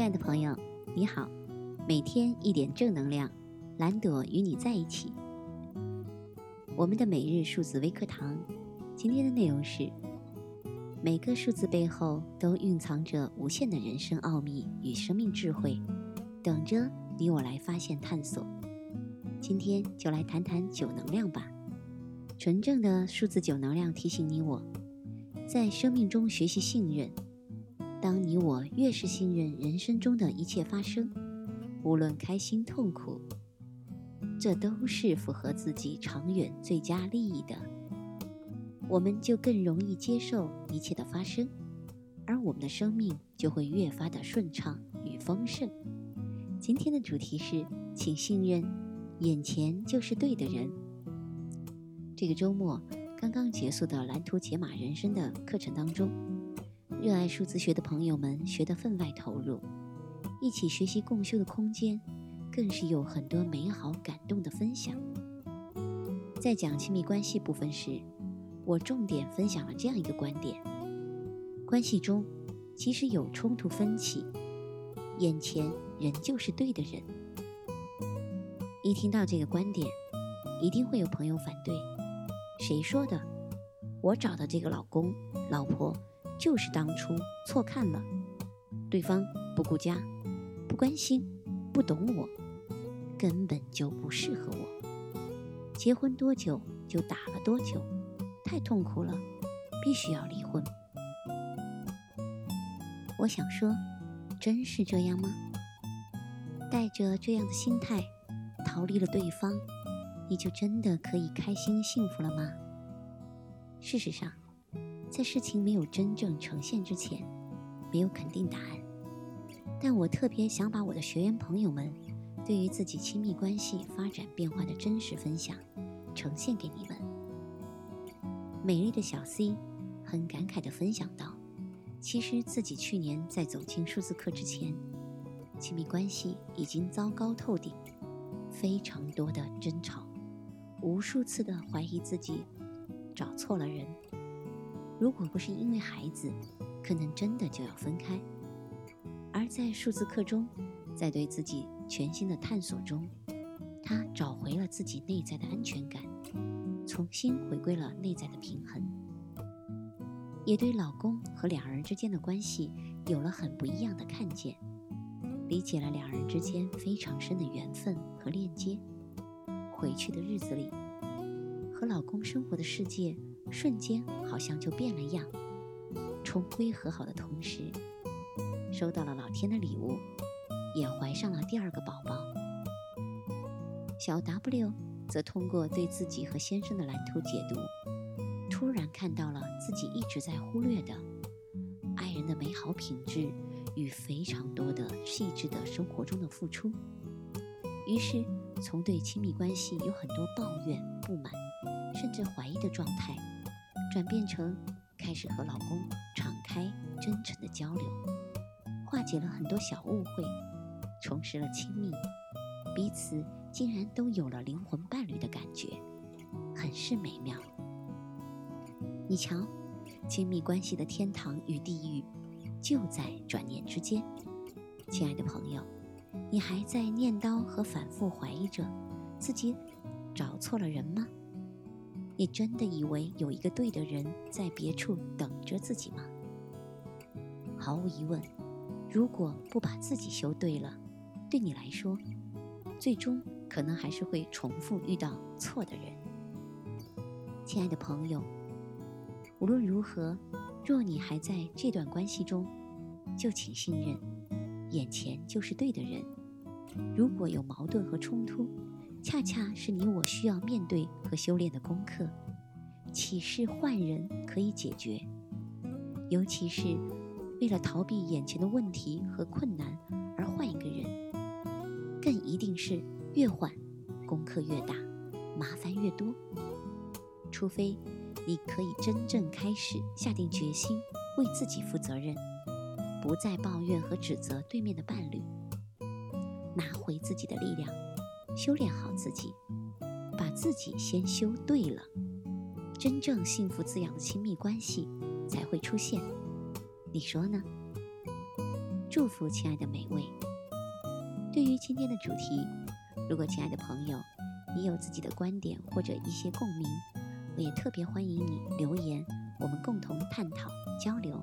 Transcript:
亲爱的朋友，你好，每天一点正能量，蓝朵与你在一起。我们的每日数字微课堂，今天的内容是：每个数字背后都蕴藏着无限的人生奥秘与生命智慧，等着你我来发现探索。今天就来谈谈九能量吧。纯正的数字九能量提醒你我，在生命中学习信任。当你我越是信任人生中的一切发生，无论开心痛苦，这都是符合自己长远最佳利益的，我们就更容易接受一切的发生，而我们的生命就会越发的顺畅与丰盛。今天的主题是，请信任，眼前就是对的人。这个周末刚刚结束的蓝图解码人生的课程当中。热爱数字学的朋友们学得分外投入，一起学习共修的空间，更是有很多美好感动的分享。在讲亲密关系部分时，我重点分享了这样一个观点：关系中其实有冲突分歧，眼前仍旧是对的人。一听到这个观点，一定会有朋友反对：谁说的？我找的这个老公、老婆。就是当初错看了，对方不顾家，不关心，不懂我，根本就不适合我。结婚多久就打了多久，太痛苦了，必须要离婚。我想说，真是这样吗？带着这样的心态逃离了对方，你就真的可以开心幸福了吗？事实上。在事情没有真正呈现之前，没有肯定答案。但我特别想把我的学员朋友们对于自己亲密关系发展变化的真实分享呈现给你们。美丽的小 C 很感慨地分享到：“其实自己去年在走进数字课之前，亲密关系已经糟糕透顶，非常多的争吵，无数次的怀疑自己找错了人。”如果不是因为孩子，可能真的就要分开。而在数字课中，在对自己全新的探索中，他找回了自己内在的安全感，重新回归了内在的平衡，也对老公和两人之间的关系有了很不一样的看见，理解了两人之间非常深的缘分和链接。回去的日子里，和老公生活的世界。瞬间好像就变了样，重归和好的同时，收到了老天的礼物，也怀上了第二个宝宝。小 W 则通过对自己和先生的蓝图解读，突然看到了自己一直在忽略的爱人的美好品质与非常多的细致的生活中的付出，于是从对亲密关系有很多抱怨、不满，甚至怀疑的状态。转变成开始和老公敞开、真诚的交流，化解了很多小误会，重拾了亲密，彼此竟然都有了灵魂伴侣的感觉，很是美妙。你瞧，亲密关系的天堂与地狱就在转念之间。亲爱的朋友，你还在念叨和反复怀疑着自己找错了人吗？你真的以为有一个对的人在别处等着自己吗？毫无疑问，如果不把自己修对了，对你来说，最终可能还是会重复遇到错的人。亲爱的朋友，无论如何，若你还在这段关系中，就请信任，眼前就是对的人。如果有矛盾和冲突，恰恰是你我需要面对和修炼的功课。岂是换人可以解决？尤其是为了逃避眼前的问题和困难而换一个人，更一定是越换功课越大，麻烦越多。除非你可以真正开始下定决心为自己负责任，不再抱怨和指责对面的伴侣，拿回自己的力量。修炼好自己，把自己先修对了，真正幸福滋养的亲密关系才会出现。你说呢？祝福亲爱的每位。对于今天的主题，如果亲爱的朋友你有自己的观点或者一些共鸣，我也特别欢迎你留言，我们共同探讨交流。